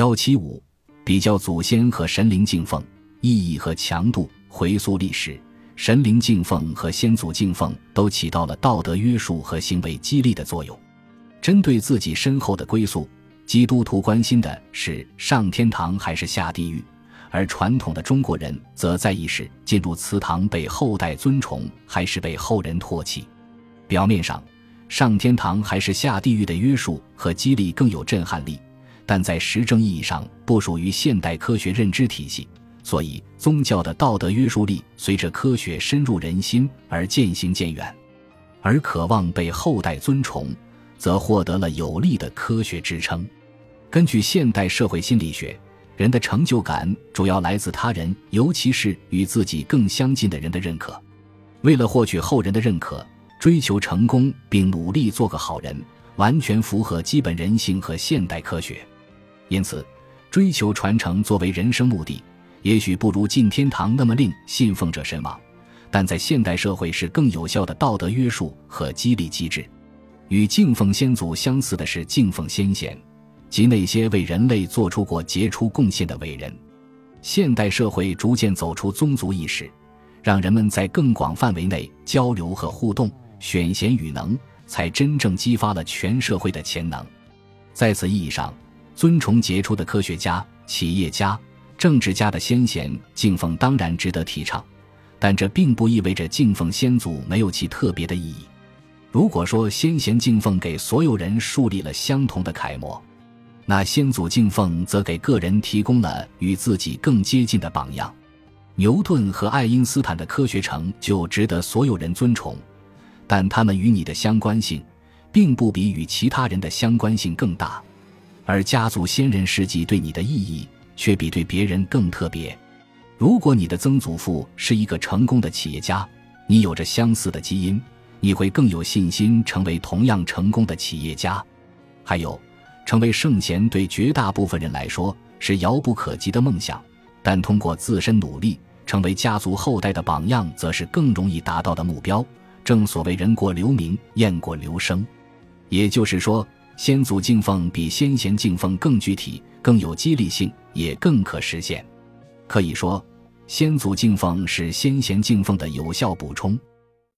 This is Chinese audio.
幺七五，比较祖先和神灵敬奉意义和强度。回溯历史，神灵敬奉和先祖敬奉都起到了道德约束和行为激励的作用。针对自己身后的归宿，基督徒关心的是上天堂还是下地狱，而传统的中国人则在意是进入祠堂被后代尊崇还是被后人唾弃。表面上，上天堂还是下地狱的约束和激励更有震撼力。但在实证意义上不属于现代科学认知体系，所以宗教的道德约束力随着科学深入人心而渐行渐远，而渴望被后代尊崇，则获得了有力的科学支撑。根据现代社会心理学，人的成就感主要来自他人，尤其是与自己更相近的人的认可。为了获取后人的认可，追求成功并努力做个好人，完全符合基本人性和现代科学。因此，追求传承作为人生目的，也许不如进天堂那么令信奉者神往，但在现代社会是更有效的道德约束和激励机制。与敬奉先祖相似的是敬奉先贤，即那些为人类做出过杰出贡献的伟人。现代社会逐渐走出宗族意识，让人们在更广范围内交流和互动，选贤与能才真正激发了全社会的潜能。在此意义上。尊崇杰出的科学家、企业家、政治家的先贤，敬奉当然值得提倡，但这并不意味着敬奉先祖没有其特别的意义。如果说先贤敬奉给所有人树立了相同的楷模，那先祖敬奉则给个人提供了与自己更接近的榜样。牛顿和爱因斯坦的科学成就值得所有人尊崇，但他们与你的相关性，并不比与其他人的相关性更大。而家族先人事迹对你的意义却比对别人更特别。如果你的曾祖父是一个成功的企业家，你有着相似的基因，你会更有信心成为同样成功的企业家。还有，成为圣贤对绝大部分人来说是遥不可及的梦想，但通过自身努力成为家族后代的榜样，则是更容易达到的目标。正所谓“人过留名，雁过留声”，也就是说。先祖敬奉比先贤敬奉更具体、更有激励性，也更可实现。可以说，先祖敬奉是先贤敬奉的有效补充。